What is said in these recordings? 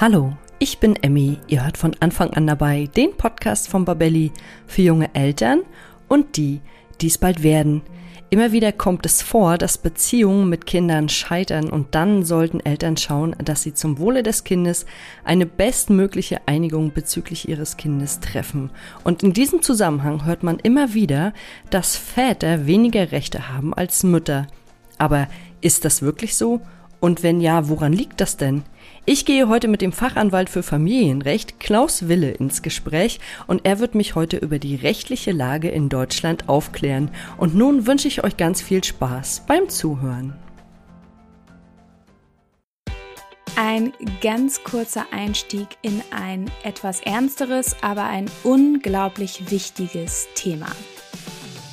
Hallo, ich bin Emmy. Ihr hört von Anfang an dabei den Podcast von Babelli für junge Eltern und die, die es bald werden. Immer wieder kommt es vor, dass Beziehungen mit Kindern scheitern und dann sollten Eltern schauen, dass sie zum Wohle des Kindes eine bestmögliche Einigung bezüglich ihres Kindes treffen. Und in diesem Zusammenhang hört man immer wieder, dass Väter weniger Rechte haben als Mütter. Aber ist das wirklich so? Und wenn ja, woran liegt das denn? Ich gehe heute mit dem Fachanwalt für Familienrecht Klaus Wille ins Gespräch und er wird mich heute über die rechtliche Lage in Deutschland aufklären. Und nun wünsche ich euch ganz viel Spaß beim Zuhören. Ein ganz kurzer Einstieg in ein etwas ernsteres, aber ein unglaublich wichtiges Thema.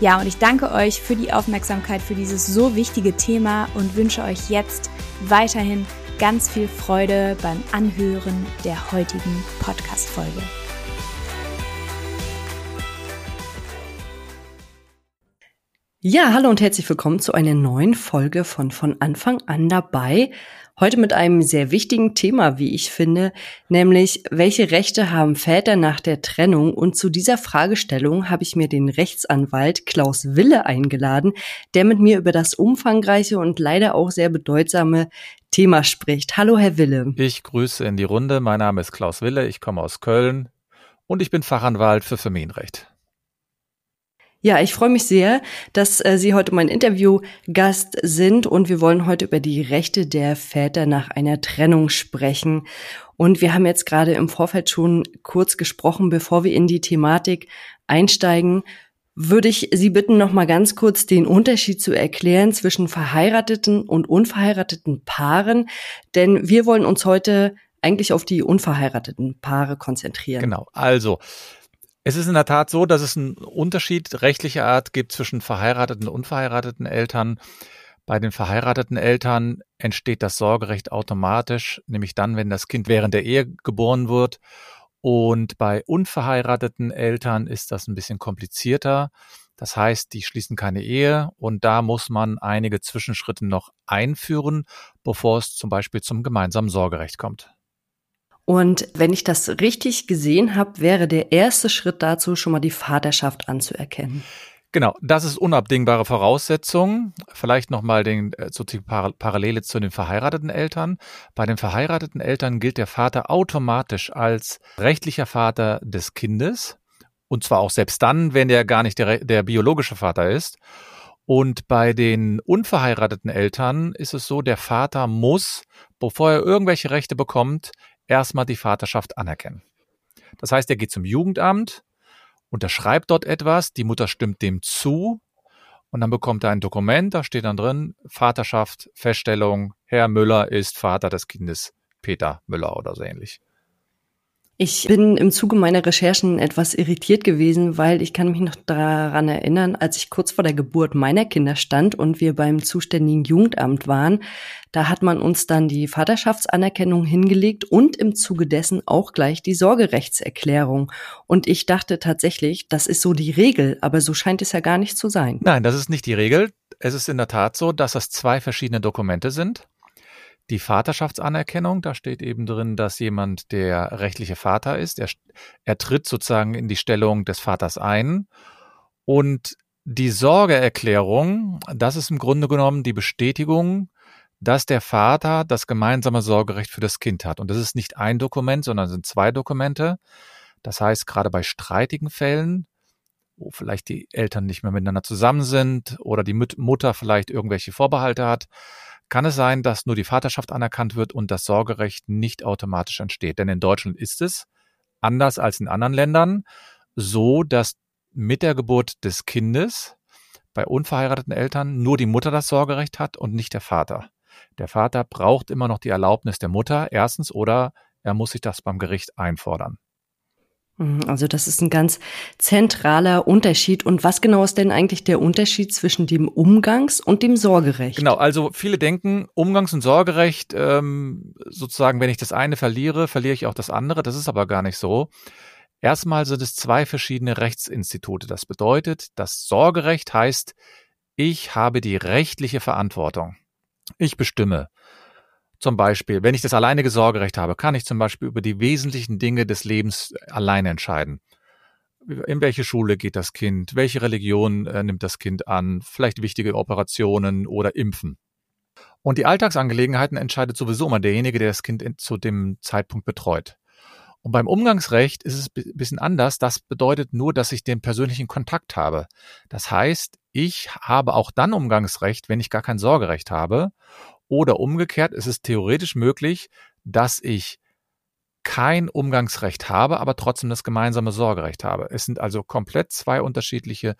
Ja, und ich danke euch für die Aufmerksamkeit für dieses so wichtige Thema und wünsche euch jetzt weiterhin ganz viel Freude beim Anhören der heutigen Podcast-Folge. Ja, hallo und herzlich willkommen zu einer neuen Folge von von Anfang an dabei. Heute mit einem sehr wichtigen Thema, wie ich finde, nämlich welche Rechte haben Väter nach der Trennung? Und zu dieser Fragestellung habe ich mir den Rechtsanwalt Klaus Wille eingeladen, der mit mir über das umfangreiche und leider auch sehr bedeutsame Thema spricht. Hallo, Herr Wille. Ich grüße in die Runde. Mein Name ist Klaus Wille. Ich komme aus Köln und ich bin Fachanwalt für Familienrecht. Ja, ich freue mich sehr, dass äh, Sie heute mein Interviewgast sind und wir wollen heute über die Rechte der Väter nach einer Trennung sprechen. Und wir haben jetzt gerade im Vorfeld schon kurz gesprochen, bevor wir in die Thematik einsteigen, würde ich Sie bitten, noch mal ganz kurz den Unterschied zu erklären zwischen verheirateten und unverheirateten Paaren, denn wir wollen uns heute eigentlich auf die unverheirateten Paare konzentrieren. Genau. Also, es ist in der Tat so, dass es einen Unterschied rechtlicher Art gibt zwischen verheirateten und unverheirateten Eltern. Bei den verheirateten Eltern entsteht das Sorgerecht automatisch, nämlich dann, wenn das Kind während der Ehe geboren wird. Und bei unverheirateten Eltern ist das ein bisschen komplizierter. Das heißt, die schließen keine Ehe und da muss man einige Zwischenschritte noch einführen, bevor es zum Beispiel zum gemeinsamen Sorgerecht kommt. Und wenn ich das richtig gesehen habe, wäre der erste Schritt dazu schon mal die Vaterschaft anzuerkennen. Genau, das ist unabdingbare Voraussetzung. Vielleicht nochmal den, äh, so die Parallele zu den verheirateten Eltern. Bei den verheirateten Eltern gilt der Vater automatisch als rechtlicher Vater des Kindes. Und zwar auch selbst dann, wenn er gar nicht der, der biologische Vater ist. Und bei den unverheirateten Eltern ist es so, der Vater muss, bevor er irgendwelche Rechte bekommt, erstmal die Vaterschaft anerkennen. Das heißt, er geht zum Jugendamt, unterschreibt dort etwas, die Mutter stimmt dem zu Und dann bekommt er ein Dokument, da steht dann drin, Vaterschaft, Feststellung, Herr Müller ist Vater des Kindes Peter Müller oder so ähnlich. Ich bin im Zuge meiner Recherchen etwas irritiert gewesen, weil ich kann mich noch daran erinnern, als ich kurz vor der Geburt meiner Kinder stand und wir beim zuständigen Jugendamt waren, da hat man uns dann die Vaterschaftsanerkennung hingelegt und im Zuge dessen auch gleich die Sorgerechtserklärung. Und ich dachte tatsächlich, das ist so die Regel, aber so scheint es ja gar nicht zu sein. Nein, das ist nicht die Regel. Es ist in der Tat so, dass das zwei verschiedene Dokumente sind die Vaterschaftsanerkennung. Da steht eben drin, dass jemand der rechtliche Vater ist. Er, er tritt sozusagen in die Stellung des Vaters ein. Und die Sorgeerklärung, das ist im Grunde genommen die Bestätigung, dass der Vater das gemeinsame Sorgerecht für das Kind hat. Und das ist nicht ein Dokument, sondern sind zwei Dokumente. Das heißt, gerade bei streitigen Fällen, wo vielleicht die Eltern nicht mehr miteinander zusammen sind oder die Mutter vielleicht irgendwelche Vorbehalte hat, kann es sein, dass nur die Vaterschaft anerkannt wird und das Sorgerecht nicht automatisch entsteht. Denn in Deutschland ist es, anders als in anderen Ländern, so, dass mit der Geburt des Kindes bei unverheirateten Eltern nur die Mutter das Sorgerecht hat und nicht der Vater. Der Vater braucht immer noch die Erlaubnis der Mutter, erstens, oder er muss sich das beim Gericht einfordern. Mhm, also das ist ein ganz zentraler Unterschied. Und was genau ist denn eigentlich der Unterschied zwischen dem Umgangs- und dem Sorgerecht? Genau, also viele denken, Umgangs- und Sorgerecht, ähm, sozusagen, wenn ich das eine verliere, verliere ich auch das andere. Das ist aber gar nicht so. Erstmal sind es zwei verschiedene Rechtsinstitute. Das bedeutet, das Sorgerecht heißt, ich habe die rechtliche Verantwortung. Ich bestimme. Zum Beispiel, wenn ich das alleinige Sorgerecht habe, kann ich zum Beispiel über die wesentlichen Dinge des Lebens alleine entscheiden. In welche Schule geht das Kind? Welche Religion äh, nimmt das Kind an? Vielleicht wichtige Operationen oder Impfen. Und die Alltagsangelegenheiten entscheidet sowieso immer derjenige, der das Kind in, zu dem Zeitpunkt betreut. Und beim Umgangsrecht ist es ein bisschen anders. Das bedeutet nur, dass ich den persönlichen Kontakt habe. Das heißt, ich habe auch dann Umgangsrecht, wenn ich gar kein Sorgerecht habe. Oder umgekehrt ist es theoretisch möglich, dass ich kein Umgangsrecht habe, aber trotzdem das gemeinsame Sorgerecht habe. Es sind also komplett zwei unterschiedliche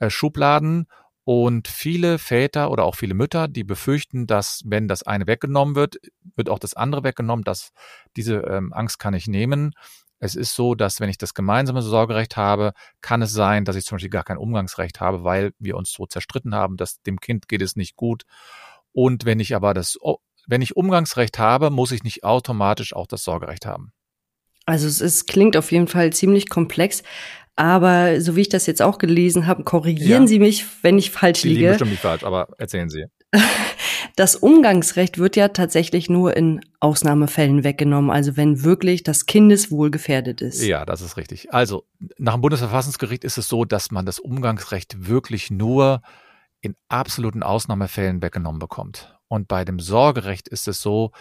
äh, Schubladen und viele Väter oder auch viele Mütter, die befürchten, dass wenn das eine weggenommen wird, wird auch das andere weggenommen. Dass diese ähm, Angst kann ich nehmen. Es ist so, dass wenn ich das gemeinsame Sorgerecht habe, kann es sein, dass ich zum Beispiel gar kein Umgangsrecht habe, weil wir uns so zerstritten haben, dass dem Kind geht es nicht gut und wenn ich aber das, wenn ich Umgangsrecht habe, muss ich nicht automatisch auch das Sorgerecht haben. Also es ist, klingt auf jeden Fall ziemlich komplex. Aber so wie ich das jetzt auch gelesen habe, korrigieren ja. Sie mich, wenn ich falsch Sie liege. liegen bestimmt nicht falsch, aber erzählen Sie. Das Umgangsrecht wird ja tatsächlich nur in Ausnahmefällen weggenommen, also wenn wirklich das Kindeswohl gefährdet ist. Ja, das ist richtig. Also nach dem Bundesverfassungsgericht ist es so, dass man das Umgangsrecht wirklich nur in absoluten Ausnahmefällen weggenommen bekommt. Und bei dem Sorgerecht ist es so,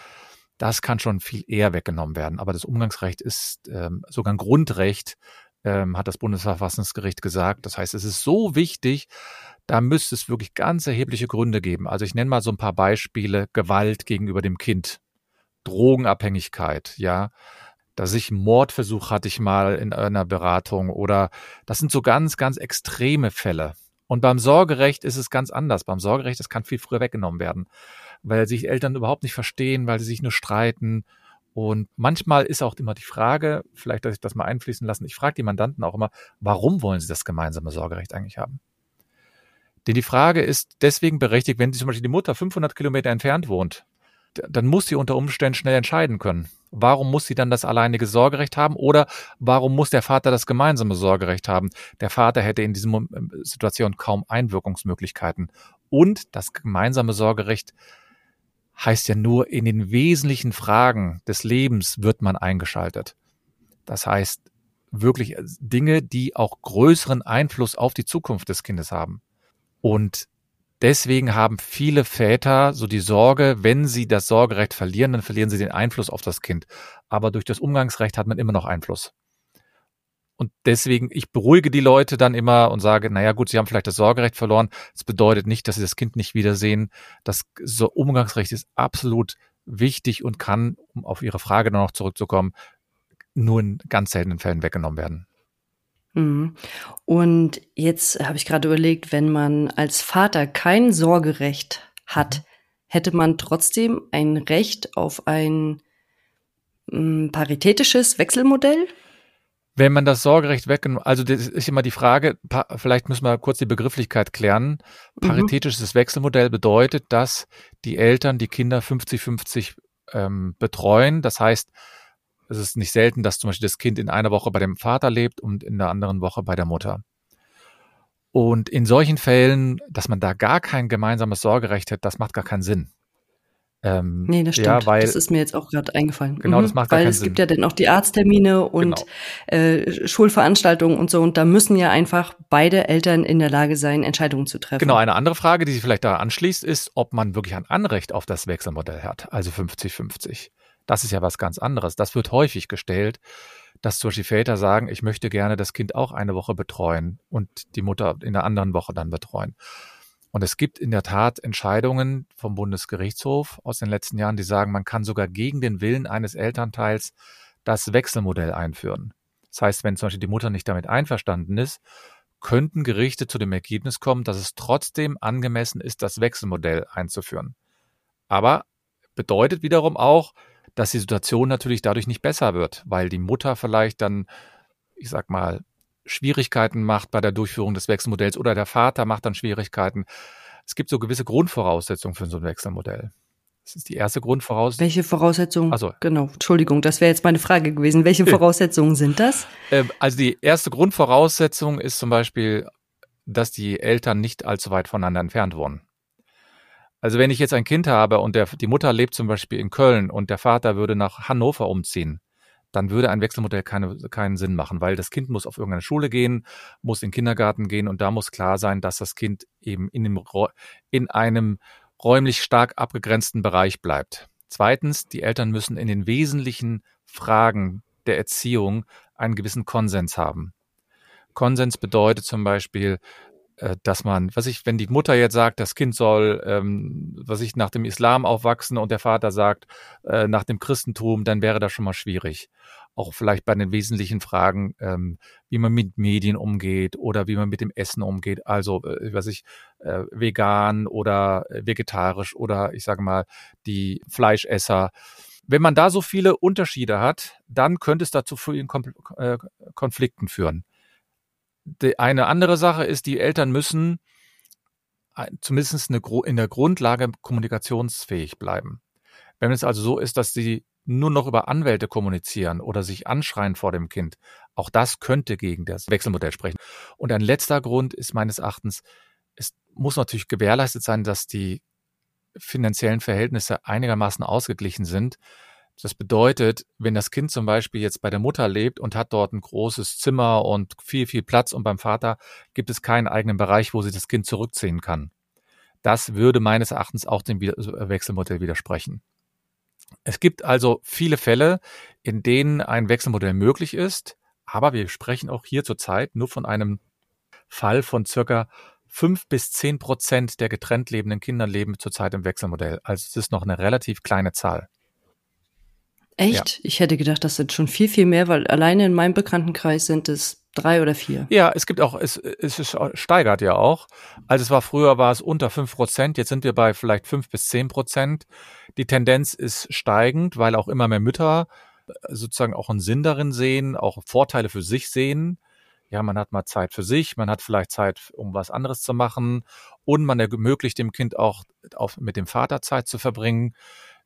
das kann schon viel eher weggenommen werden. Aber das Umgangsrecht ist ähm, sogar ein Grundrecht, ähm, hat das Bundesverfassungsgericht gesagt. Das heißt, es ist so wichtig, da müsste es wirklich ganz erhebliche Gründe geben. Also ich nenne mal so ein paar Beispiele. Gewalt gegenüber dem Kind, Drogenabhängigkeit, ja. Dass ich Mordversuch hatte ich mal in einer Beratung oder das sind so ganz, ganz extreme Fälle. Und beim Sorgerecht ist es ganz anders. Beim Sorgerecht, das kann viel früher weggenommen werden, weil sich Eltern überhaupt nicht verstehen, weil sie sich nur streiten. Und manchmal ist auch immer die Frage, vielleicht, dass ich das mal einfließen lassen, ich frage die Mandanten auch immer, warum wollen sie das gemeinsame Sorgerecht eigentlich haben? Denn die Frage ist deswegen berechtigt, wenn zum Beispiel die Mutter 500 Kilometer entfernt wohnt, dann muss sie unter Umständen schnell entscheiden können. Warum muss sie dann das alleinige Sorgerecht haben oder warum muss der Vater das gemeinsame Sorgerecht haben? Der Vater hätte in dieser ähm, Situation kaum Einwirkungsmöglichkeiten. Und das gemeinsame Sorgerecht heißt ja nur, in den wesentlichen Fragen des Lebens wird man eingeschaltet. Das heißt wirklich äh, Dinge, die auch größeren Einfluss auf die Zukunft des Kindes haben. Und Deswegen haben viele Väter so die Sorge, wenn sie das Sorgerecht verlieren, dann verlieren sie den Einfluss auf das Kind. Aber durch das Umgangsrecht hat man immer noch Einfluss. Und deswegen, ich beruhige die Leute dann immer und sage, naja gut, sie haben vielleicht das Sorgerecht verloren. Das bedeutet nicht, dass sie das Kind nicht wiedersehen. Das Umgangsrecht ist absolut wichtig und kann, um auf Ihre Frage noch zurückzukommen, nur in ganz seltenen Fällen weggenommen werden. Mhm. Und jetzt habe ich gerade überlegt, wenn man als Vater kein Sorgerecht hat, mhm. hätte man trotzdem ein Recht auf ein mm, paritätisches Wechselmodell? Wenn man das Sorgerecht weggenommen, also das ist immer die Frage, vielleicht müssen wir kurz die Begrifflichkeit klären. Mhm. Paritätisches mhm. Wechselmodell bedeutet, dass die Eltern die Kinder 50-50 ähm, betreuen. Das heißt, es ist nicht selten, dass zum Beispiel das Kind in einer Woche bei dem Vater lebt und in der anderen Woche bei der Mutter. Und in solchen Fällen, dass man da gar kein gemeinsames Sorgerecht hat, das macht gar keinen Sinn. Ähm, nee, das stimmt. Ja, weil, das ist mir jetzt auch gerade eingefallen. Genau, das mhm. macht gar Weil keinen es Sinn. gibt ja dann auch die Arzttermine und genau. äh, Schulveranstaltungen und so. Und da müssen ja einfach beide Eltern in der Lage sein, Entscheidungen zu treffen. Genau, eine andere Frage, die sich vielleicht da anschließt, ist, ob man wirklich ein Anrecht auf das Wechselmodell hat, also 50-50. Das ist ja was ganz anderes. Das wird häufig gestellt, dass zum Beispiel Väter sagen, ich möchte gerne das Kind auch eine Woche betreuen und die Mutter in der anderen Woche dann betreuen. Und es gibt in der Tat Entscheidungen vom Bundesgerichtshof aus den letzten Jahren, die sagen, man kann sogar gegen den Willen eines Elternteils das Wechselmodell einführen. Das heißt, wenn zum Beispiel die Mutter nicht damit einverstanden ist, könnten Gerichte zu dem Ergebnis kommen, dass es trotzdem angemessen ist, das Wechselmodell einzuführen. Aber bedeutet wiederum auch, dass die Situation natürlich dadurch nicht besser wird, weil die Mutter vielleicht dann, ich sag mal, Schwierigkeiten macht bei der Durchführung des Wechselmodells oder der Vater macht dann Schwierigkeiten. Es gibt so gewisse Grundvoraussetzungen für so ein Wechselmodell. Das ist die erste Grundvoraussetzung. Welche Voraussetzungen? Also, genau, Entschuldigung, das wäre jetzt meine Frage gewesen. Welche Voraussetzungen sind das? Ähm, also die erste Grundvoraussetzung ist zum Beispiel, dass die Eltern nicht allzu weit voneinander entfernt wohnen. Also wenn ich jetzt ein Kind habe und der, die Mutter lebt zum Beispiel in Köln und der Vater würde nach Hannover umziehen, dann würde ein Wechselmodell keine, keinen Sinn machen, weil das Kind muss auf irgendeine Schule gehen, muss in den Kindergarten gehen und da muss klar sein, dass das Kind eben in, dem, in einem räumlich stark abgegrenzten Bereich bleibt. Zweitens, die Eltern müssen in den wesentlichen Fragen der Erziehung einen gewissen Konsens haben. Konsens bedeutet zum Beispiel, dass man, was ich, wenn die Mutter jetzt sagt, das Kind soll, ähm, was ich, nach dem Islam aufwachsen und der Vater sagt, äh, nach dem Christentum, dann wäre das schon mal schwierig. Auch vielleicht bei den wesentlichen Fragen, ähm, wie man mit Medien umgeht oder wie man mit dem Essen umgeht. Also, äh, was ich, äh, vegan oder vegetarisch oder ich sage mal, die Fleischesser. Wenn man da so viele Unterschiede hat, dann könnte es dazu vielen äh, Konflikten führen die, eine andere Sache ist, die Eltern müssen zumindest eine, in der Grundlage kommunikationsfähig bleiben. Wenn es also so ist, dass sie nur noch über Anwälte kommunizieren oder sich anschreien vor dem Kind, auch das könnte gegen das Wechselmodell sprechen. Und ein letzter Grund ist meines Erachtens, es muss natürlich gewährleistet sein, dass die finanziellen Verhältnisse einigermaßen ausgeglichen sind. Das bedeutet, wenn das Kind zum Beispiel jetzt bei der Mutter lebt und hat dort ein großes Zimmer und viel, viel Platz und beim Vater gibt es keinen eigenen Bereich, wo sich das Kind zurückziehen kann. Das würde meines Erachtens auch dem Wechselmodell widersprechen. Es gibt also viele Fälle, in denen ein Wechselmodell möglich ist, aber wir sprechen auch hier zurzeit nur von einem Fall von circa fünf bis zehn Prozent der getrennt lebenden Kinder leben zurzeit im Wechselmodell. Also es ist noch eine relativ kleine Zahl. Echt? Ja. Ich hätte gedacht, das sind schon viel, viel mehr, weil alleine in meinem Bekanntenkreis sind es drei oder vier. Ja, es gibt auch, es, es steigert ja auch. Also es war früher war es unter fünf Prozent, jetzt sind wir bei vielleicht fünf bis zehn Prozent. Die Tendenz ist steigend, weil auch immer mehr Mütter äh, sozusagen auch einen Sinn darin sehen, auch Vorteile für sich sehen. Ja, man hat mal Zeit für sich, man hat vielleicht Zeit, um was anderes zu machen und man ermöglicht dem Kind auch auf, mit dem Vater Zeit zu verbringen.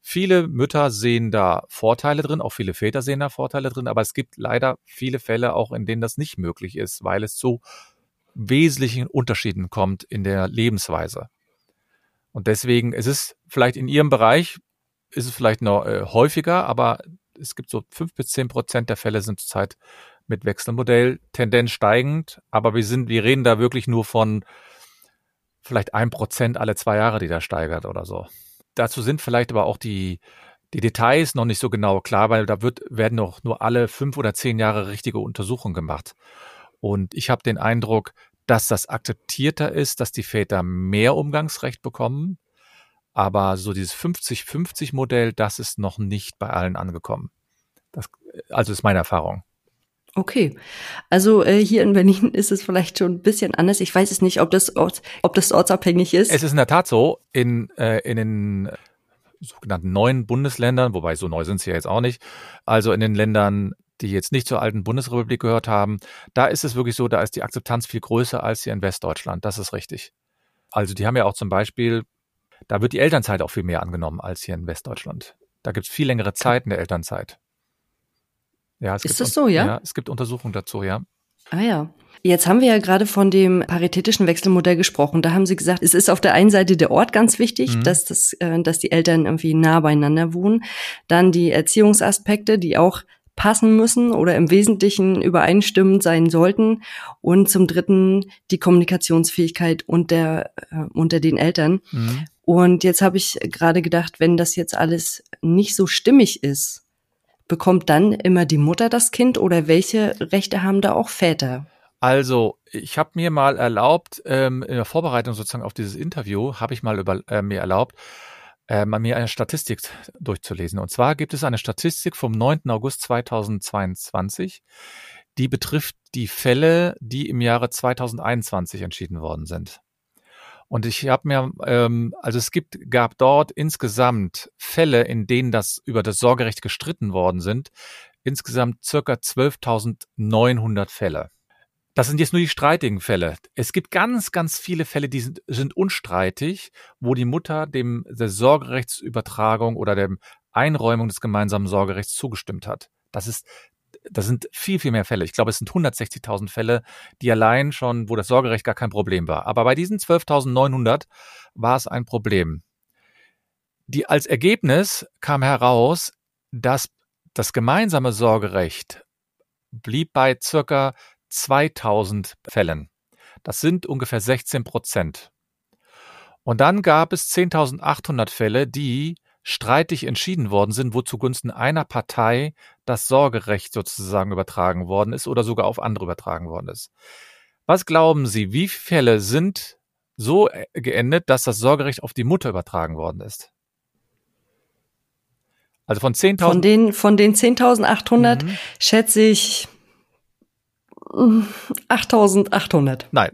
Viele Mütter sehen da Vorteile drin, auch viele Väter sehen da Vorteile drin, aber es gibt leider viele Fälle auch, in denen das nicht möglich ist, weil es zu wesentlichen Unterschieden kommt in der Lebensweise. Und deswegen ist es vielleicht in Ihrem Bereich, ist es vielleicht noch äh, häufiger, aber es gibt so fünf bis zehn Prozent der Fälle sind zurzeit mit Wechselmodell, Tendenz steigend, aber wir sind, wir reden da wirklich nur von vielleicht ein Prozent alle zwei Jahre, die da steigert oder so. Dazu sind vielleicht aber auch die, die Details noch nicht so genau klar, weil da wird, werden noch nur alle fünf oder zehn Jahre richtige Untersuchungen gemacht. Und ich habe den Eindruck, dass das akzeptierter ist, dass die Väter mehr Umgangsrecht bekommen. Aber so dieses 50-50-Modell, das ist noch nicht bei allen angekommen. Das, also ist meine Erfahrung. Okay, also äh, hier in Berlin ist es vielleicht schon ein bisschen anders. Ich weiß es nicht, ob das, Ort, ob das ortsabhängig ist. Es ist in der Tat so, in, äh, in den sogenannten neuen Bundesländern, wobei so neu sind sie ja jetzt auch nicht, also in den Ländern, die jetzt nicht zur alten Bundesrepublik gehört haben, da ist es wirklich so, da ist die Akzeptanz viel größer als hier in Westdeutschland. Das ist richtig. Also die haben ja auch zum Beispiel, da wird die Elternzeit auch viel mehr angenommen als hier in Westdeutschland. Da gibt es viel längere Zeiten der Elternzeit. Ja, es ist gibt, das so, ja? Ja, es gibt Untersuchungen dazu, ja. Ah ja. Jetzt haben wir ja gerade von dem paritätischen Wechselmodell gesprochen. Da haben Sie gesagt, es ist auf der einen Seite der Ort ganz wichtig, mhm. dass, das, äh, dass die Eltern irgendwie nah beieinander wohnen. Dann die Erziehungsaspekte, die auch passen müssen oder im Wesentlichen übereinstimmend sein sollten. Und zum Dritten die Kommunikationsfähigkeit unter, äh, unter den Eltern. Mhm. Und jetzt habe ich gerade gedacht, wenn das jetzt alles nicht so stimmig ist, bekommt dann immer die Mutter das Kind oder welche Rechte haben da auch Väter? Also, ich habe mir mal erlaubt, ähm, in der Vorbereitung sozusagen auf dieses Interview, habe ich mal über, äh, mir erlaubt, äh, mir eine Statistik durchzulesen. Und zwar gibt es eine Statistik vom 9. August 2022, die betrifft die Fälle, die im Jahre 2021 entschieden worden sind. Und ich habe mir, ähm, also es gibt, gab dort insgesamt Fälle, in denen das über das Sorgerecht gestritten worden sind, insgesamt circa 12.900 Fälle. Das sind jetzt nur die streitigen Fälle. Es gibt ganz, ganz viele Fälle, die sind, sind unstreitig, wo die Mutter dem der Sorgerechtsübertragung oder der Einräumung des gemeinsamen Sorgerechts zugestimmt hat. Das ist das sind viel, viel mehr Fälle. Ich glaube, es sind 160.000 Fälle, die allein schon, wo das Sorgerecht gar kein Problem war. Aber bei diesen 12.900 war es ein Problem. Die, als Ergebnis kam heraus, dass das gemeinsame Sorgerecht blieb bei circa 2000 Fällen. Das sind ungefähr 16 Prozent. Und dann gab es 10.800 Fälle, die streitig entschieden worden sind, wo zugunsten einer Partei das Sorgerecht sozusagen übertragen worden ist oder sogar auf andere übertragen worden ist. Was glauben Sie, wie viele Fälle sind so äh, geendet, dass das Sorgerecht auf die Mutter übertragen worden ist? Also von 10.000. Von den, von den 10.800 mhm. schätze ich 8.800. Nein,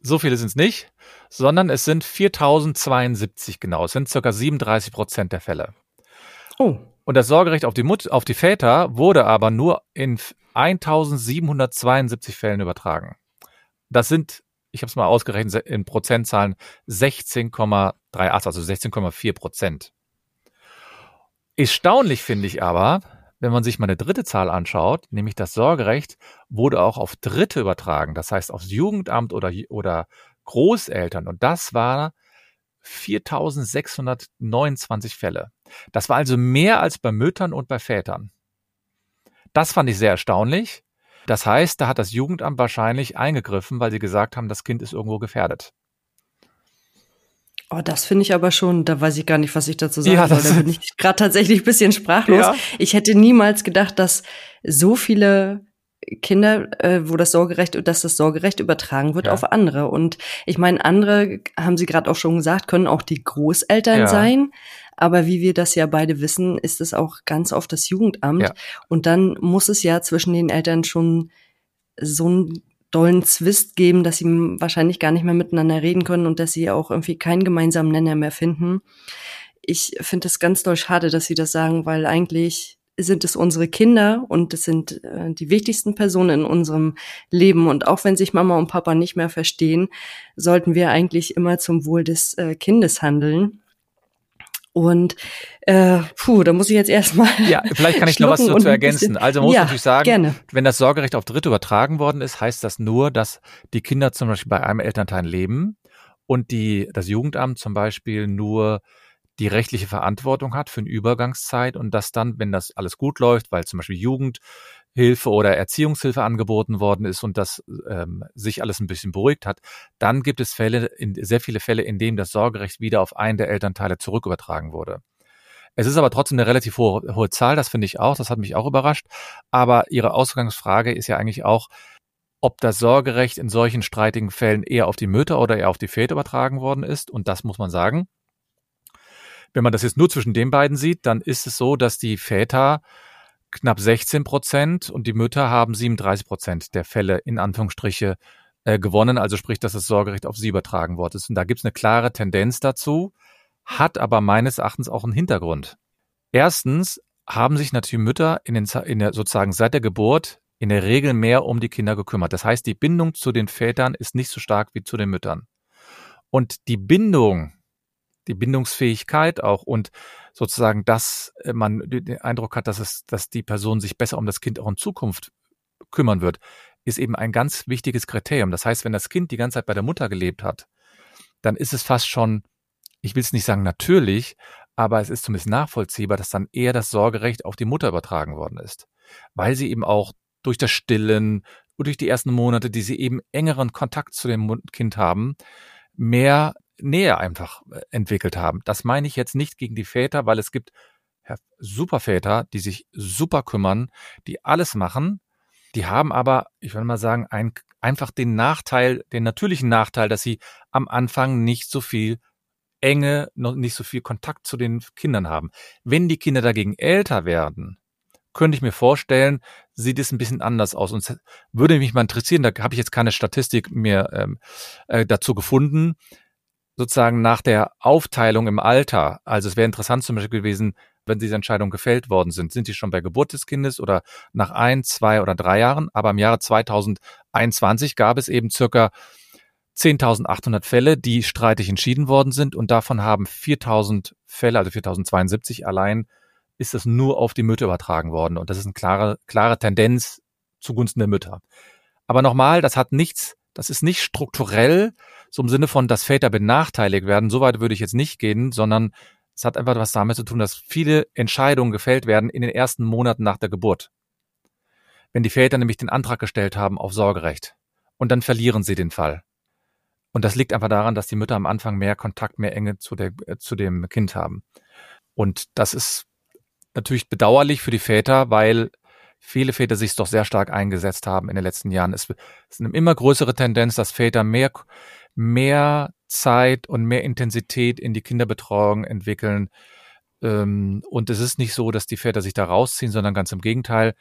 so viele sind es nicht sondern es sind 4072 genau. Es sind circa 37 Prozent der Fälle. Oh. Und das Sorgerecht auf die, Mut auf die Väter wurde aber nur in 1772 Fällen übertragen. Das sind, ich habe es mal ausgerechnet, in Prozentzahlen 16,38, also 16,4 Prozent. Erstaunlich finde ich aber, wenn man sich mal eine dritte Zahl anschaut, nämlich das Sorgerecht wurde auch auf Dritte übertragen, das heißt aufs Jugendamt oder, oder Großeltern. Und das war 4629 Fälle. Das war also mehr als bei Müttern und bei Vätern. Das fand ich sehr erstaunlich. Das heißt, da hat das Jugendamt wahrscheinlich eingegriffen, weil sie gesagt haben, das Kind ist irgendwo gefährdet. Oh, das finde ich aber schon, da weiß ich gar nicht, was ich dazu sagen ja, soll. Da bin ich gerade tatsächlich ein bisschen sprachlos. Ja. Ich hätte niemals gedacht, dass so viele Kinder, äh, wo das Sorgerecht, dass das Sorgerecht übertragen wird ja. auf andere. Und ich meine, andere, haben Sie gerade auch schon gesagt, können auch die Großeltern ja. sein. Aber wie wir das ja beide wissen, ist es auch ganz oft das Jugendamt. Ja. Und dann muss es ja zwischen den Eltern schon so einen dollen Zwist geben, dass sie wahrscheinlich gar nicht mehr miteinander reden können und dass sie auch irgendwie keinen gemeinsamen Nenner mehr finden. Ich finde es ganz doll schade, dass Sie das sagen, weil eigentlich sind es unsere Kinder und es sind äh, die wichtigsten Personen in unserem Leben. Und auch wenn sich Mama und Papa nicht mehr verstehen, sollten wir eigentlich immer zum Wohl des äh, Kindes handeln. Und äh, puh, da muss ich jetzt erstmal. Ja, vielleicht kann ich noch was dazu ergänzen. Also man muss ja, natürlich sagen, gerne. wenn das Sorgerecht auf Dritte übertragen worden ist, heißt das nur, dass die Kinder zum Beispiel bei einem Elternteil leben und die das Jugendamt zum Beispiel nur die rechtliche Verantwortung hat für eine Übergangszeit und dass dann, wenn das alles gut läuft, weil zum Beispiel Jugendhilfe oder Erziehungshilfe angeboten worden ist und das ähm, sich alles ein bisschen beruhigt hat, dann gibt es Fälle, in, sehr viele Fälle, in denen das Sorgerecht wieder auf einen der Elternteile zurückübertragen wurde. Es ist aber trotzdem eine relativ hohe, hohe Zahl, das finde ich auch, das hat mich auch überrascht. Aber Ihre Ausgangsfrage ist ja eigentlich auch, ob das Sorgerecht in solchen streitigen Fällen eher auf die Mütter oder eher auf die Väter übertragen worden ist. Und das muss man sagen. Wenn man das jetzt nur zwischen den beiden sieht, dann ist es so, dass die Väter knapp 16 Prozent und die Mütter haben 37 Prozent der Fälle in Anführungsstriche äh, gewonnen, also sprich, dass das Sorgerecht auf sie übertragen worden ist. Und da gibt es eine klare Tendenz dazu, hat aber meines Erachtens auch einen Hintergrund. Erstens haben sich natürlich Mütter in, den, in der, sozusagen seit der Geburt in der Regel mehr um die Kinder gekümmert. Das heißt, die Bindung zu den Vätern ist nicht so stark wie zu den Müttern. Und die Bindung, die Bindungsfähigkeit auch und sozusagen, dass man den Eindruck hat, dass es, dass die Person sich besser um das Kind auch in Zukunft kümmern wird, ist eben ein ganz wichtiges Kriterium. Das heißt, wenn das Kind die ganze Zeit bei der Mutter gelebt hat, dann ist es fast schon, ich will es nicht sagen natürlich, aber es ist zumindest nachvollziehbar, dass dann eher das Sorgerecht auf die Mutter übertragen worden ist, weil sie eben auch durch das Stillen und durch die ersten Monate, die sie eben engeren Kontakt zu dem Kind haben, mehr Nähe einfach äh, entwickelt haben. Das meine ich jetzt nicht gegen die Väter, weil es gibt super Väter, die sich super kümmern, die alles machen. Die haben aber, ich würde mal sagen, ein, einfach den Nachteil, den natürlichen Nachteil, dass sie am Anfang nicht so viel Enge, noch nicht so viel Kontakt zu den Kindern haben. Wenn die Kinder dagegen älter werden, könnte ich mir vorstellen, sieht es ein bisschen anders aus. Und würde mich mal interessieren, da habe ich jetzt keine Statistik mehr ähm, äh, dazu gefunden, sozusagen nach der Aufteilung im Alter. Also es wäre interessant zum Beispiel gewesen, wenn diese Entscheidungen gefällt worden sind. Sind die schon bei Geburt des Kindes oder nach ein, zwei oder drei Jahren? Aber im Jahre 2021 gab es eben circa 10.800 Fälle, die streitig entschieden worden sind und davon haben 4.000 Fälle, also 4.072 allein, ist es nur auf die Mütter übertragen worden. Und das ist eine klare, klare Tendenz zugunsten der Mütter. Aber nochmal, das hat nichts, das ist nicht strukturell, so im Sinne von, dass Väter benachteiligt werden. So weit würde ich jetzt nicht gehen, sondern es hat einfach was damit zu tun, dass viele Entscheidungen gefällt werden in den ersten Monaten nach der Geburt. Wenn die Väter nämlich den Antrag gestellt haben auf Sorgerecht. Und dann verlieren sie den Fall. Und das liegt einfach daran, dass die Mütter am Anfang mehr Kontakt, mehr Enge zu, der, zu dem Kind haben. Und das ist natürlich bedauerlich für die Väter, weil viele Väter sich doch sehr stark eingesetzt haben in den letzten Jahren. Es ist eine immer größere Tendenz, dass Väter mehr, mehr Zeit und mehr Intensität in die Kinderbetreuung entwickeln. Ähm, und es ist nicht so, dass die Väter sich da rausziehen, sondern ganz im Gegenteil.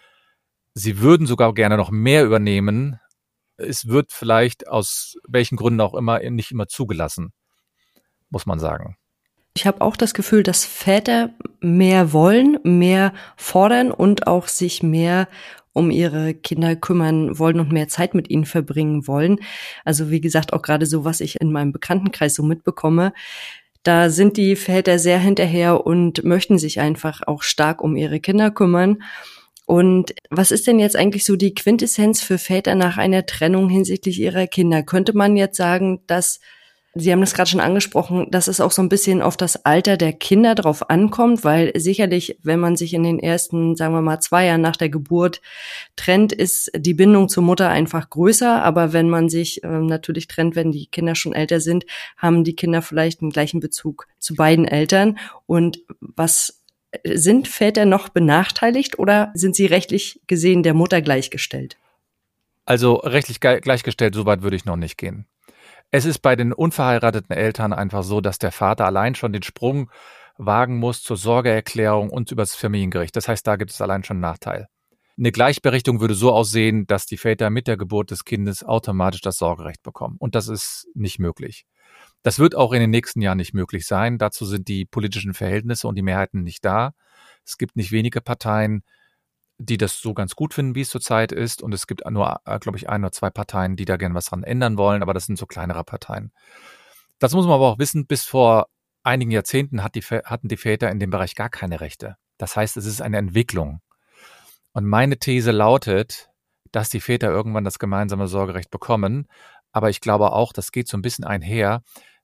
Sie würden sogar gerne noch mehr übernehmen. Es wird vielleicht aus welchen Gründen auch immer nicht immer zugelassen, muss man sagen. Ich habe auch das Gefühl, dass Väter mehr wollen, mehr fordern und auch sich mehr um ihre Kinder kümmern wollen und mehr Zeit mit ihnen verbringen wollen. Also wie gesagt, auch gerade so, was ich in meinem Bekanntenkreis so mitbekomme, da sind die Väter sehr hinterher und möchten sich einfach auch stark um ihre Kinder kümmern. Und was ist denn jetzt eigentlich so die Quintessenz für Väter nach einer Trennung hinsichtlich ihrer Kinder? Könnte man jetzt sagen, dass Sie haben das gerade schon angesprochen, dass es auch so ein bisschen auf das Alter der Kinder drauf ankommt, weil sicherlich, wenn man sich in den ersten, sagen wir mal, zwei Jahren nach der Geburt trennt, ist die Bindung zur Mutter einfach größer. Aber wenn man sich äh, natürlich trennt, wenn die Kinder schon älter sind, haben die Kinder vielleicht einen gleichen Bezug zu beiden Eltern. Und was sind Väter noch benachteiligt oder sind sie rechtlich gesehen der Mutter gleichgestellt? Also rechtlich gleichgestellt, so weit würde ich noch nicht gehen. Es ist bei den unverheirateten Eltern einfach so, dass der Vater allein schon den Sprung wagen muss zur Sorgeerklärung und übers Familiengericht. Das heißt, da gibt es allein schon einen Nachteil. Eine Gleichberechtigung würde so aussehen, dass die Väter mit der Geburt des Kindes automatisch das Sorgerecht bekommen. Und das ist nicht möglich. Das wird auch in den nächsten Jahren nicht möglich sein. Dazu sind die politischen Verhältnisse und die Mehrheiten nicht da. Es gibt nicht wenige Parteien, die das so ganz gut finden, wie es zurzeit ist. Und es gibt nur, äh, glaube ich, ein oder zwei Parteien, die da gern was dran ändern wollen, aber das sind so kleinere Parteien. Das muss man aber auch wissen, bis vor einigen Jahrzehnten hat die, hatten die Väter in dem Bereich gar keine Rechte. Das heißt, es ist eine Entwicklung. Und meine These lautet, dass die Väter irgendwann das gemeinsame Sorgerecht bekommen. Aber ich glaube auch, das geht so ein bisschen einher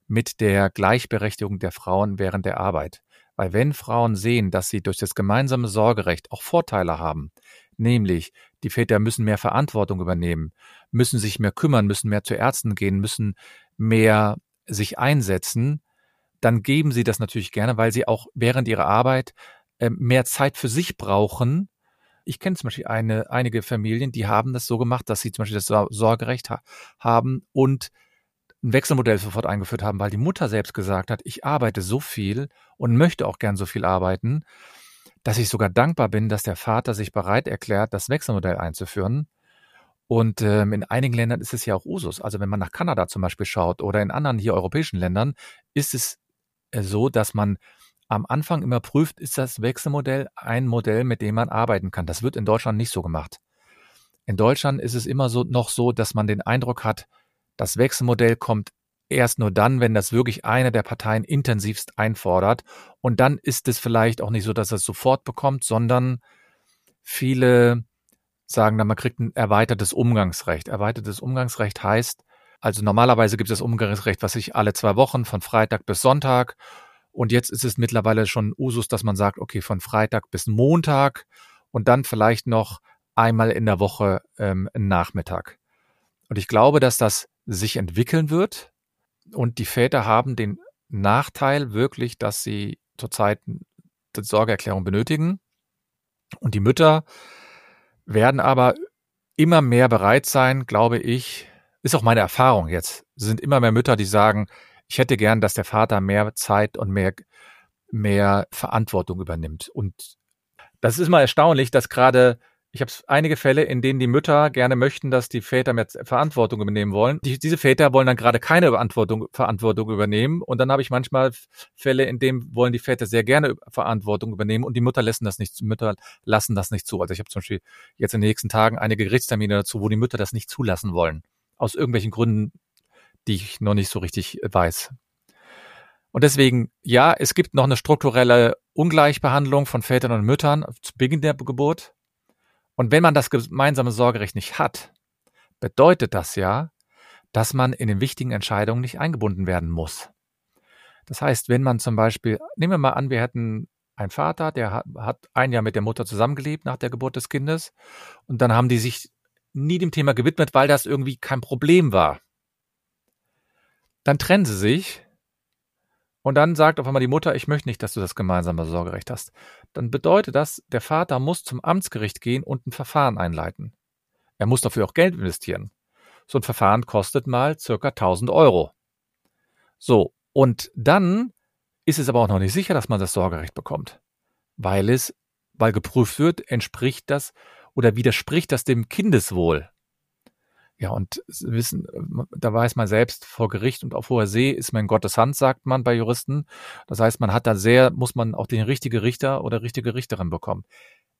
mit der Gleichberechtigung der Frauen während der Arbeit. Weil wenn Frauen sehen, dass sie durch das gemeinsame Sorgerecht auch Vorteile haben, nämlich die Väter müssen mehr Verantwortung übernehmen, müssen sich mehr kümmern, müssen mehr zu Ärzten gehen, müssen mehr sich einsetzen, dann geben sie das natürlich gerne, weil sie auch während ihrer Arbeit äh, mehr Zeit für sich brauchen. Ich kenne zum Beispiel eine, einige Familien, die haben das so gemacht, dass sie zum Beispiel das Sorgerecht ha haben und ein Wechselmodell sofort eingeführt haben, weil die Mutter selbst gesagt hat, ich arbeite so viel und möchte auch gern so viel arbeiten, dass ich sogar dankbar bin, dass der Vater sich bereit erklärt, das Wechselmodell einzuführen. Und ähm, in einigen Ländern ist es ja auch Usus. Also wenn man nach Kanada zum Beispiel schaut oder in anderen hier europäischen Ländern, ist es äh, so, dass man am Anfang immer prüft, ist das Wechselmodell ein Modell, mit dem man arbeiten kann. Das wird in Deutschland nicht so gemacht. In Deutschland ist es immer so noch so, dass man den Eindruck hat, das Wechselmodell kommt erst nur dann, wenn das wirklich eine der Parteien intensivst einfordert. Und dann ist es vielleicht auch nicht so, dass er es sofort bekommt, sondern viele sagen dann, man kriegt ein erweitertes Umgangsrecht. Erweitertes Umgangsrecht heißt, also normalerweise gibt es das Umgangsrecht, was ich alle zwei Wochen von Freitag bis Sonntag. Und jetzt ist es mittlerweile schon Usus, dass man sagt, okay, von Freitag bis Montag und dann vielleicht noch einmal in der Woche ähm, Nachmittag. Und ich glaube, dass das sich entwickeln wird. Und die Väter haben den Nachteil wirklich, dass sie zurzeit die Sorgeerklärung benötigen. Und die Mütter werden aber immer mehr bereit sein, glaube ich, ist auch meine Erfahrung jetzt, sind immer mehr Mütter, die sagen, ich hätte gern, dass der Vater mehr Zeit und mehr, mehr Verantwortung übernimmt. Und das ist mal erstaunlich, dass gerade ich habe einige Fälle, in denen die Mütter gerne möchten, dass die Väter mehr Verantwortung übernehmen wollen. Die, diese Väter wollen dann gerade keine Verantwortung, Verantwortung übernehmen. Und dann habe ich manchmal Fälle, in denen wollen die Väter sehr gerne Verantwortung übernehmen und die Mütter lassen das nicht, Mütter lassen das nicht zu. Also ich habe zum Beispiel jetzt in den nächsten Tagen einige Gerichtstermine dazu, wo die Mütter das nicht zulassen wollen. Aus irgendwelchen Gründen, die ich noch nicht so richtig weiß. Und deswegen, ja, es gibt noch eine strukturelle Ungleichbehandlung von Vätern und Müttern zu Beginn der Geburt. Und wenn man das gemeinsame Sorgerecht nicht hat, bedeutet das ja, dass man in den wichtigen Entscheidungen nicht eingebunden werden muss. Das heißt, wenn man zum Beispiel, nehmen wir mal an, wir hätten einen Vater, der hat, ein Jahr mit der Mutter zusammengelebt nach der Geburt des Kindes und dann haben die sich nie dem Thema gewidmet, weil das irgendwie kein Problem war. Dann trennen sie sich und dann sagt auf einmal die Mutter, ich möchte nicht, dass du das gemeinsame Sorgerecht hast. Dann bedeutet das, der Vater muss zum Amtsgericht gehen und ein Verfahren einleiten. Er muss dafür auch Geld investieren. So ein Verfahren kostet mal circa 1000 Euro. So, und dann ist es aber auch noch nicht sicher, dass man das Sorgerecht bekommt. Weil es, weil geprüft wird, entspricht das oder widerspricht das dem Kindeswohl. Ja, und wissen, da weiß man selbst vor Gericht und auf hoher See ist man in Gottes Hand, sagt man bei Juristen. Das heißt, man hat da sehr, muss man auch den richtigen Richter oder richtige Richterin bekommen.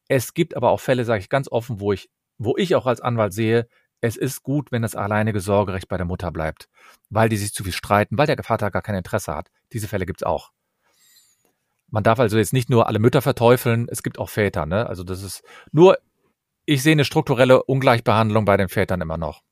Es gibt aber auch Fälle, sage ich ganz offen, wo ich, wo ich auch als Anwalt sehe, es ist gut, wenn das alleinige Sorgerecht bei der Mutter bleibt, weil die sich zu viel streiten, weil der Vater gar kein Interesse hat. Diese Fälle gibt's auch. Man darf also jetzt nicht nur alle Mütter verteufeln, es gibt auch Väter, ne? Also das ist nur, ich sehe eine strukturelle Ungleichbehandlung bei den Vätern immer noch.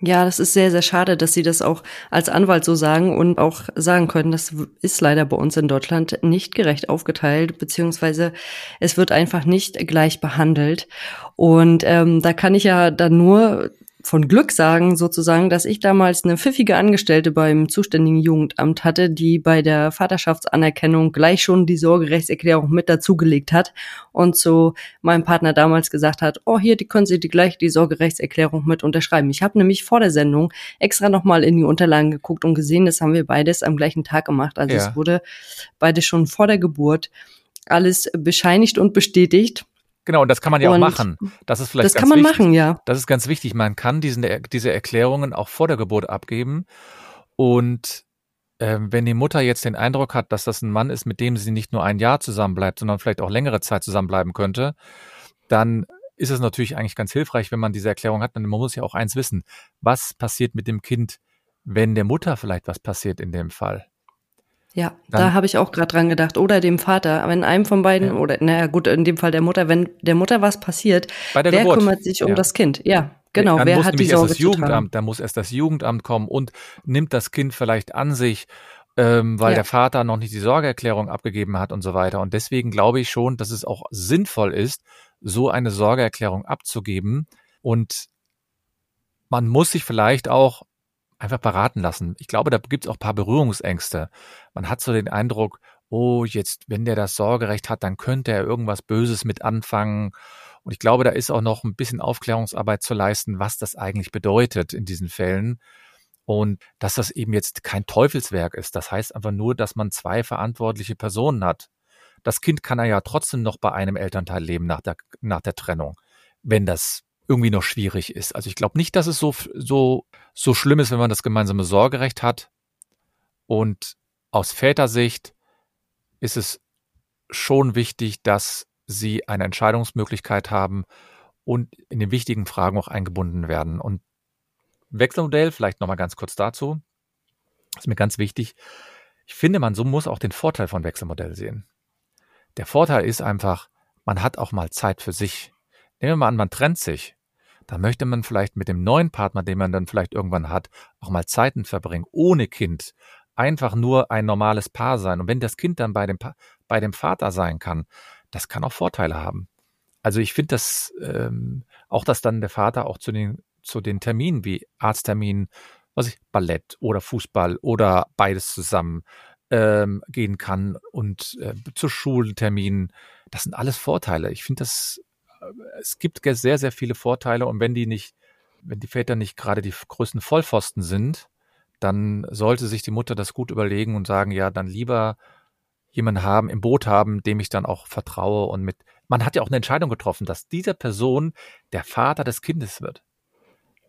Ja, das ist sehr, sehr schade, dass Sie das auch als Anwalt so sagen und auch sagen können, das ist leider bei uns in Deutschland nicht gerecht aufgeteilt, beziehungsweise es wird einfach nicht gleich behandelt. Und ähm, da kann ich ja dann nur von Glück sagen, sozusagen, dass ich damals eine pfiffige Angestellte beim zuständigen Jugendamt hatte, die bei der Vaterschaftsanerkennung gleich schon die Sorgerechtserklärung mit dazugelegt hat und zu meinem Partner damals gesagt hat, oh hier, die können Sie die gleich die Sorgerechtserklärung mit unterschreiben. Ich habe nämlich vor der Sendung extra nochmal in die Unterlagen geguckt und gesehen, das haben wir beides am gleichen Tag gemacht. Also ja. es wurde beides schon vor der Geburt alles bescheinigt und bestätigt. Genau, und das kann man ja und auch machen. Das ist vielleicht das kann man wichtig. machen, ja. Das ist ganz wichtig. Man kann diesen, diese Erklärungen auch vor der Geburt abgeben. Und äh, wenn die Mutter jetzt den Eindruck hat, dass das ein Mann ist, mit dem sie nicht nur ein Jahr zusammenbleibt, sondern vielleicht auch längere Zeit zusammenbleiben könnte, dann ist es natürlich eigentlich ganz hilfreich, wenn man diese Erklärung hat. Denn man muss ja auch eins wissen. Was passiert mit dem Kind, wenn der Mutter vielleicht was passiert in dem Fall? Ja, dann, da habe ich auch gerade dran gedacht. Oder dem Vater, wenn einem von beiden, ja. oder naja gut, in dem Fall der Mutter, wenn der Mutter was passiert, wer Geburt. kümmert sich um ja. das Kind? Ja, genau. Dann wer muss hat die Sorge erst das Jugendamt, da muss erst das Jugendamt kommen und nimmt das Kind vielleicht an sich, ähm, weil ja. der Vater noch nicht die Sorgeerklärung abgegeben hat und so weiter. Und deswegen glaube ich schon, dass es auch sinnvoll ist, so eine Sorgeerklärung abzugeben. Und man muss sich vielleicht auch einfach beraten lassen. Ich glaube, da gibt es auch ein paar Berührungsängste. Man hat so den Eindruck, oh, jetzt, wenn der das Sorgerecht hat, dann könnte er irgendwas Böses mit anfangen. Und ich glaube, da ist auch noch ein bisschen Aufklärungsarbeit zu leisten, was das eigentlich bedeutet in diesen Fällen. Und dass das eben jetzt kein Teufelswerk ist. Das heißt einfach nur, dass man zwei verantwortliche Personen hat. das Kind kann er ja trotzdem noch bei einem Elternteil leben nach der, nach der Trennung, wenn das irgendwie noch schwierig ist. Also ich glaube nicht, dass es so, so, so schlimm ist, wenn man das gemeinsame Sorgerecht hat. Und aus Vätersicht ist es schon wichtig, dass sie eine Entscheidungsmöglichkeit haben und in den wichtigen Fragen auch eingebunden werden. Und Wechselmodell, vielleicht nochmal ganz kurz dazu, ist mir ganz wichtig. Ich finde, man so muss auch den Vorteil von Wechselmodell sehen. Der Vorteil ist einfach, man hat auch mal Zeit für sich. Nehmen wir mal an, man trennt sich. Da möchte man vielleicht mit dem neuen Partner, den man dann vielleicht irgendwann hat, auch mal Zeiten verbringen, ohne Kind. Einfach nur ein normales Paar sein. Und wenn das Kind dann bei dem, pa bei dem Vater sein kann, das kann auch Vorteile haben. Also ich finde das ähm, auch, dass dann der Vater auch zu den, zu den Terminen wie Arztterminen, was ich, Ballett oder Fußball oder beides zusammen ähm, gehen kann und äh, zu Schulterminen. Das sind alles Vorteile. Ich finde das, es gibt sehr, sehr viele Vorteile und wenn die nicht, wenn die Väter nicht gerade die größten Vollpfosten sind, dann sollte sich die Mutter das gut überlegen und sagen, ja, dann lieber jemanden haben, im Boot haben, dem ich dann auch vertraue und mit, man hat ja auch eine Entscheidung getroffen, dass diese Person der Vater des Kindes wird.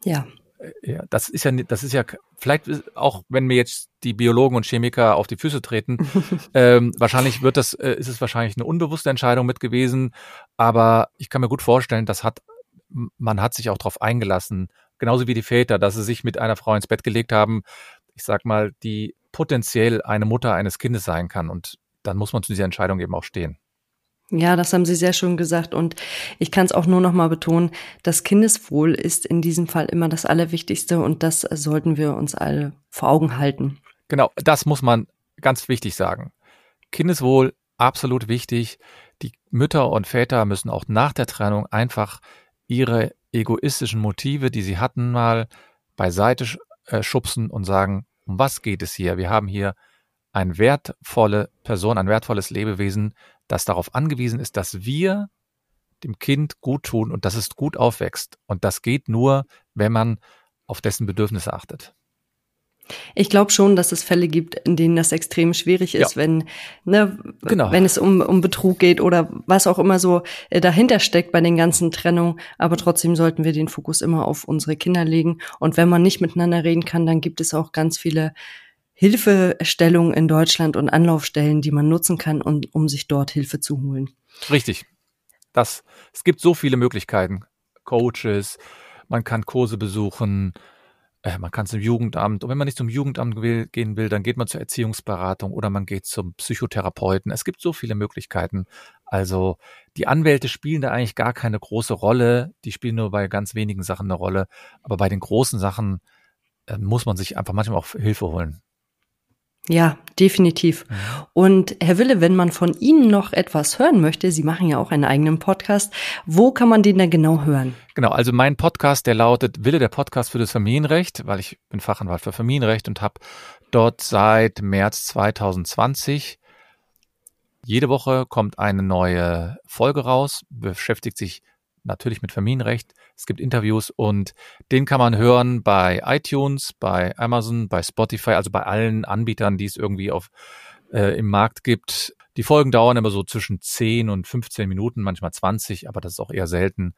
Ja. Äh, ja, das ist ja, das ist ja, vielleicht auch, wenn mir jetzt die Biologen und Chemiker auf die Füße treten, ähm, wahrscheinlich wird das, äh, ist es wahrscheinlich eine unbewusste Entscheidung mit gewesen, aber ich kann mir gut vorstellen, das hat, man hat sich auch darauf eingelassen, genauso wie die Väter, dass sie sich mit einer Frau ins Bett gelegt haben, ich sag mal, die potenziell eine Mutter eines Kindes sein kann und dann muss man zu dieser Entscheidung eben auch stehen. Ja, das haben Sie sehr schön gesagt und ich kann es auch nur noch mal betonen, das Kindeswohl ist in diesem Fall immer das Allerwichtigste und das sollten wir uns alle vor Augen halten. Genau, das muss man ganz wichtig sagen. Kindeswohl absolut wichtig. Die Mütter und Väter müssen auch nach der Trennung einfach ihre egoistischen Motive, die sie hatten, mal beiseite äh, schubsen und sagen, um was geht es hier? Wir haben hier eine wertvolle Person, ein wertvolles Lebewesen, das darauf angewiesen ist, dass wir dem Kind gut tun und dass es gut aufwächst. Und das geht nur, wenn man auf dessen Bedürfnisse achtet. Ich glaube schon, dass es Fälle gibt, in denen das extrem schwierig ist, ja. wenn, ne, genau. wenn es um, um Betrug geht oder was auch immer so äh, dahinter steckt bei den ganzen Trennungen. Aber trotzdem sollten wir den Fokus immer auf unsere Kinder legen. Und wenn man nicht miteinander reden kann, dann gibt es auch ganz viele Hilfestellungen in Deutschland und Anlaufstellen, die man nutzen kann, um, um sich dort Hilfe zu holen. Richtig. Das, es gibt so viele Möglichkeiten. Coaches, man kann Kurse besuchen, äh, man kann zum Jugendamt. Und wenn man nicht zum Jugendamt will, gehen will, dann geht man zur Erziehungsberatung oder man geht zum Psychotherapeuten. Es gibt so viele Möglichkeiten. Also die Anwälte spielen da eigentlich gar keine große Rolle. Die spielen nur bei ganz wenigen Sachen eine Rolle. Aber bei den großen Sachen äh, muss man sich einfach manchmal auch Hilfe holen. Ja, definitiv. Mhm. Und Herr Wille, wenn man von Ihnen noch etwas hören möchte, Sie machen ja auch einen eigenen Podcast, wo kann man den denn genau hören? Genau, also mein Podcast, der lautet Wille der Podcast für das Familienrecht, weil ich bin Fachanwalt für Familienrecht und habe dort seit März 2020 jede Woche kommt eine neue Folge raus, beschäftigt sich natürlich mit Familienrecht. Es gibt Interviews und den kann man hören bei iTunes, bei Amazon, bei Spotify, also bei allen Anbietern, die es irgendwie auf äh, im Markt gibt. Die Folgen dauern immer so zwischen 10 und 15 Minuten, manchmal 20, aber das ist auch eher selten.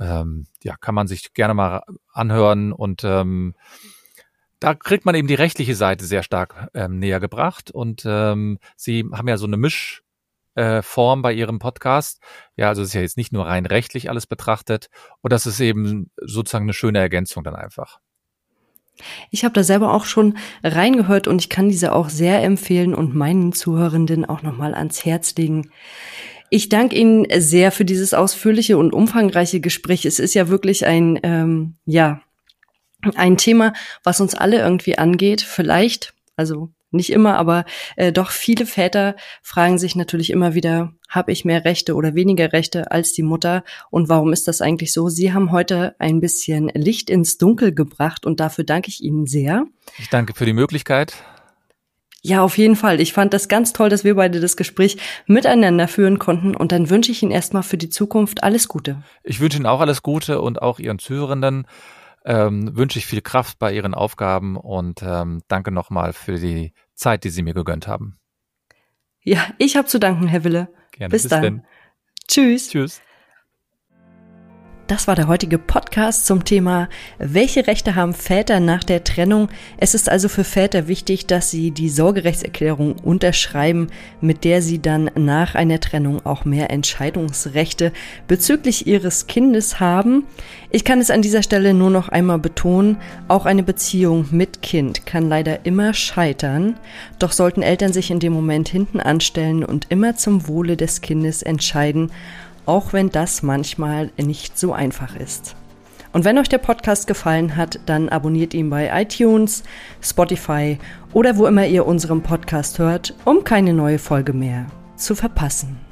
Ähm, ja, kann man sich gerne mal anhören und ähm, da kriegt man eben die rechtliche Seite sehr stark ähm, näher gebracht und ähm, sie haben ja so eine Misch äh, Form bei ihrem Podcast. Ja, also es ist ja jetzt nicht nur rein rechtlich alles betrachtet und das ist eben sozusagen eine schöne Ergänzung dann einfach. Ich habe da selber auch schon reingehört und ich kann diese auch sehr empfehlen und meinen Zuhörenden auch nochmal ans Herz legen. Ich danke Ihnen sehr für dieses ausführliche und umfangreiche Gespräch. Es ist ja wirklich ein, ähm, ja, ein Thema, was uns alle irgendwie angeht. Vielleicht, also nicht immer, aber äh, doch viele Väter fragen sich natürlich immer wieder, habe ich mehr Rechte oder weniger Rechte als die Mutter und warum ist das eigentlich so? Sie haben heute ein bisschen Licht ins Dunkel gebracht und dafür danke ich Ihnen sehr. Ich danke für die Möglichkeit. Ja, auf jeden Fall. Ich fand das ganz toll, dass wir beide das Gespräch miteinander führen konnten. Und dann wünsche ich Ihnen erstmal für die Zukunft alles Gute. Ich wünsche Ihnen auch alles Gute und auch Ihren Zuhörenden ähm, wünsche ich viel Kraft bei Ihren Aufgaben und ähm, danke nochmal für die Zeit, die Sie mir gegönnt haben. Ja, ich habe zu danken, Herr Wille. Gerne. Bis, Bis dann. denn. Tschüss. Tschüss. Das war der heutige Podcast zum Thema, welche Rechte haben Väter nach der Trennung. Es ist also für Väter wichtig, dass sie die Sorgerechtserklärung unterschreiben, mit der sie dann nach einer Trennung auch mehr Entscheidungsrechte bezüglich ihres Kindes haben. Ich kann es an dieser Stelle nur noch einmal betonen, auch eine Beziehung mit Kind kann leider immer scheitern. Doch sollten Eltern sich in dem Moment hinten anstellen und immer zum Wohle des Kindes entscheiden, auch wenn das manchmal nicht so einfach ist. Und wenn euch der Podcast gefallen hat, dann abonniert ihn bei iTunes, Spotify oder wo immer ihr unseren Podcast hört, um keine neue Folge mehr zu verpassen.